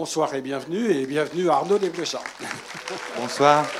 Bonsoir et bienvenue, et bienvenue à Arnaud Desplechin. Bonsoir.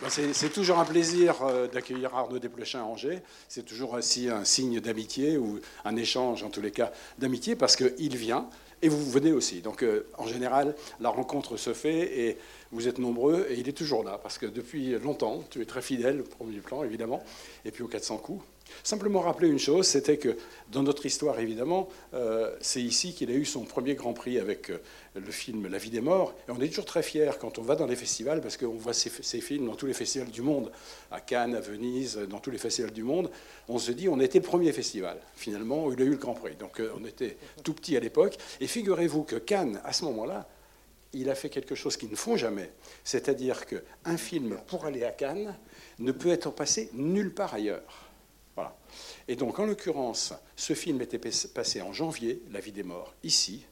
Ben, c'est toujours un plaisir euh, d'accueillir Arnaud Desplechin à Angers. C'est toujours aussi un signe d'amitié ou un échange, en tous les cas, d'amitié, parce qu'il vient et vous venez aussi. Donc, euh, en général, la rencontre se fait et vous êtes nombreux et il est toujours là, parce que depuis longtemps, tu es très fidèle au premier plan, évidemment, et puis aux 400 coups. Simplement rappeler une chose, c'était que dans notre histoire, évidemment, euh, c'est ici qu'il a eu son premier Grand Prix avec euh, le film La vie des morts. Et on est toujours très fiers quand on va dans les festivals, parce qu'on voit ces, films dans tous les festivals du monde, à Cannes, à Venise, dans tous les festivals du monde. On se dit, on était le premier festival, finalement, où il a eu le Grand Prix. Donc euh, on était tout petit à l'époque. Et figurez-vous que Cannes, à ce moment-là, il a fait quelque chose qu'ils ne font jamais. C'est-à-dire qu'un film, pour aller à Cannes, ne peut être passé nulle part ailleurs. Et donc, en l'occurrence, ce film était passé en janvier, La vie des morts, ici,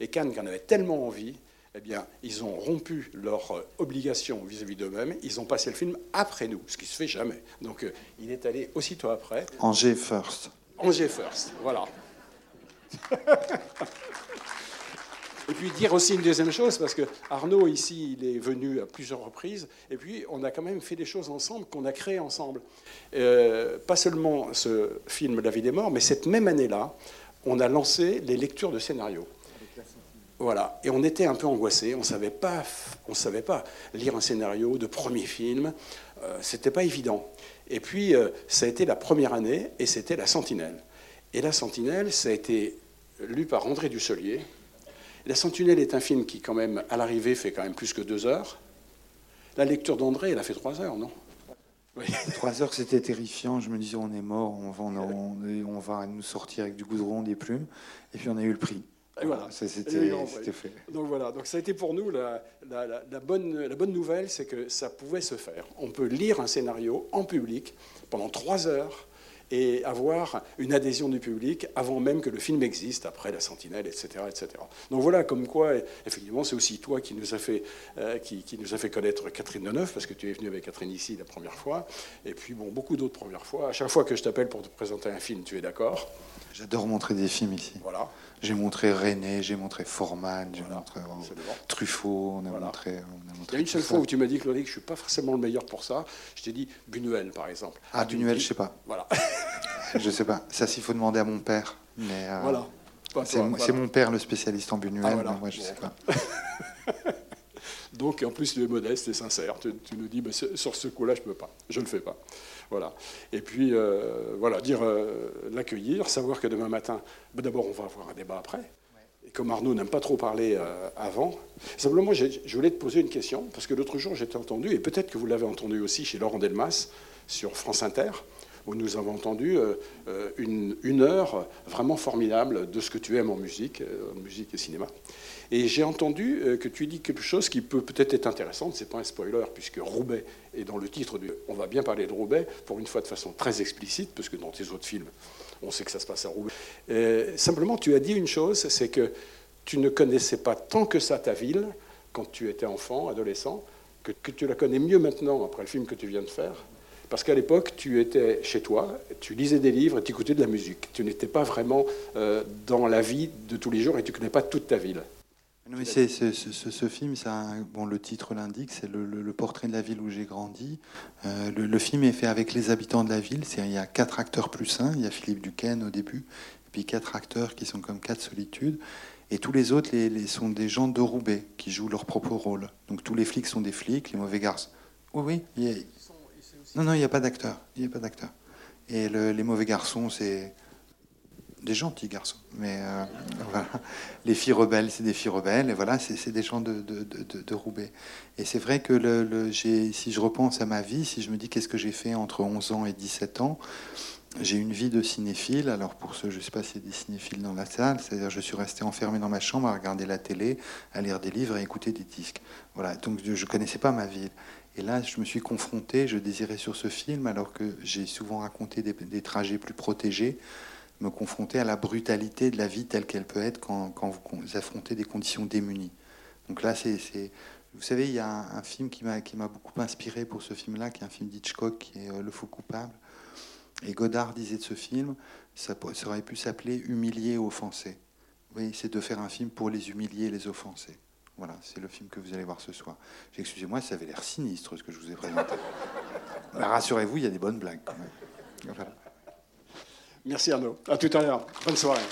et Cannes, en avait tellement envie, eh bien, ils ont rompu leur euh, obligation vis-à-vis d'eux-mêmes. Ils ont passé le film après nous, ce qui se fait jamais. Donc, euh, il est allé aussitôt après. Angers first. Angers first, voilà. Et puis dire aussi une deuxième chose, parce que Arnaud, ici, il est venu à plusieurs reprises, et puis on a quand même fait des choses ensemble qu'on a créées ensemble. Euh, pas seulement ce film La vie des morts, mais cette même année-là, on a lancé les lectures de scénarios. Voilà, et on était un peu angoissés, on savait, pas, on savait pas lire un scénario de premier film, euh, c'était pas évident. Et puis, euh, ça a été la première année, et c'était La Sentinelle. Et La Sentinelle, ça a été lu par André Dusselier, la Sentinelle est un film qui, quand même, à l'arrivée, fait quand même plus que deux heures. La lecture d'André, elle a fait trois heures, non? Trois heures, c'était terrifiant. Je me disais, on est mort, on va, on, va nous sortir avec du goudron, des plumes. Et puis, on a eu le prix. Voilà, c'était fait. Donc voilà, donc ça a été pour nous la, bonne, la bonne nouvelle, c'est que ça pouvait se faire. On peut lire un scénario en public pendant trois heures et avoir une adhésion du public avant même que le film existe, après La Sentinelle, etc. etc. Donc voilà, comme quoi, effectivement, c'est aussi toi qui nous a fait, euh, qui, nous a fait connaître Catherine Deneuve, parce que tu es venu avec Catherine ici la première fois, et puis bon, beaucoup d'autres premières fois. À chaque fois que je t'appelle pour te présenter un film, tu es d'accord? J'adore montrer des films ici. Voilà. J'ai montré René, j'ai montré Forman, j'ai montré euh, Truffaut, on a, montré, Il y a une seule fois où tu m'as dit, Claude, que je ne suis pas forcément le meilleur pour ça. Je t'ai dit Buñuel, par exemple. Ah, Buñuel, je ne sais pas. Voilà. Je ne sais pas. Ça, s'il faut demander à mon père. Mais, euh, voilà. C'est mon père le spécialiste en Buñuel, ah, moi, je ne sais pas. Donc, en plus, tu es modeste et sincère. Tu, nous dis, bah, sur ce coup-là, je ne peux pas. Je ne le fais pas. Voilà. Et puis, euh, voilà, dire euh, l'accueillir, savoir que demain matin, bah, d'abord, on va avoir un débat après. Et comme Arnaud n'aime pas trop parler euh, avant, simplement, je voulais te poser une question, parce que l'autre jour, j'étais entendu, et peut-être que vous l'avez entendu aussi chez Laurent Delmas sur France Inter, où nous avons entendu une, une, heure vraiment formidable de ce que tu aimes en musique, en musique et cinéma. Et j'ai entendu euh, que tu dis quelque chose qui peut peut-être être intéressant, c'est pas un spoiler, puisque Roubaix est dans le titre du. On va bien parler de Roubaix, pour une fois de façon très explicite, parce que dans tes autres films, on sait que ça se passe à Roubaix. Euh, simplement, tu as dit une chose, c'est que tu ne connaissais pas tant que ça ta ville quand tu étais enfant, adolescent, que, tu la connais mieux maintenant après le film que tu viens de faire. Parce qu'à l'époque, tu étais chez toi, tu lisais des livres et tu écoutais de la musique. Tu n'étais pas vraiment euh, dans la vie de tous les jours et tu ne connais pas toute ta ville. C'est, ce, film, bon, le titre l'indique, c'est le, portrait de la ville où j'ai grandi. Euh, le, film est fait avec les habitants de la ville. C'est, il y a quatre acteurs plus un. Il y a Philippe Duquesne au début, et puis quatre acteurs qui sont comme quatre solitudes. Et tous les autres les, sont des gens de Roubaix qui jouent leur propre rôle. Donc tous les flics sont des flics, les mauvais garçons. Oui, oui. Non, non, il n'y a pas d'acteur. Il n'y a pas d'acteur. Et les mauvais garçons, c'est des gentils garçons. Mais euh, voilà. Les filles rebelles, c'est des filles rebelles. Et voilà, c'est des gens de, de, de, Roubaix. Et c'est vrai que si je repense à ma vie, si je me dis qu'est-ce que j'ai fait entre 11 ans et 17 ans, j'ai une vie de cinéphile. Alors pour ceux, je ne sais pas s'il y a des cinéphiles dans la salle, c'est-à-dire je suis resté enfermé dans ma chambre à regarder la télé, à lire des livres et écouter des disques. Voilà, donc je ne connaissais pas ma ville. Et là, je me suis confronté, je désirais sur ce film, alors que j'ai souvent raconté des, trajets plus protégés me confronter à la brutalité de la vie telle qu'elle peut être quand, vous affrontez des conditions démunies. Donc là, c'est, vous savez, il y a un, film qui m'a, beaucoup inspiré pour ce film-là, qui est un film d'Hitchcock, qui est euh, Le Faux coupable. Et Godard disait de ce film, ça, aurait pu s'appeler Humilier, offensé. Oui, c'est de faire un film pour les humilier et les offenser. Voilà, c'est le film que vous allez voir ce soir. Excusez-moi, ça avait l'air sinistre ce que je vous ai présenté. Rassurez-vous, il y a des bonnes blagues quand même. Merci Arnaud. À tout à l'heure. Bonne soirée.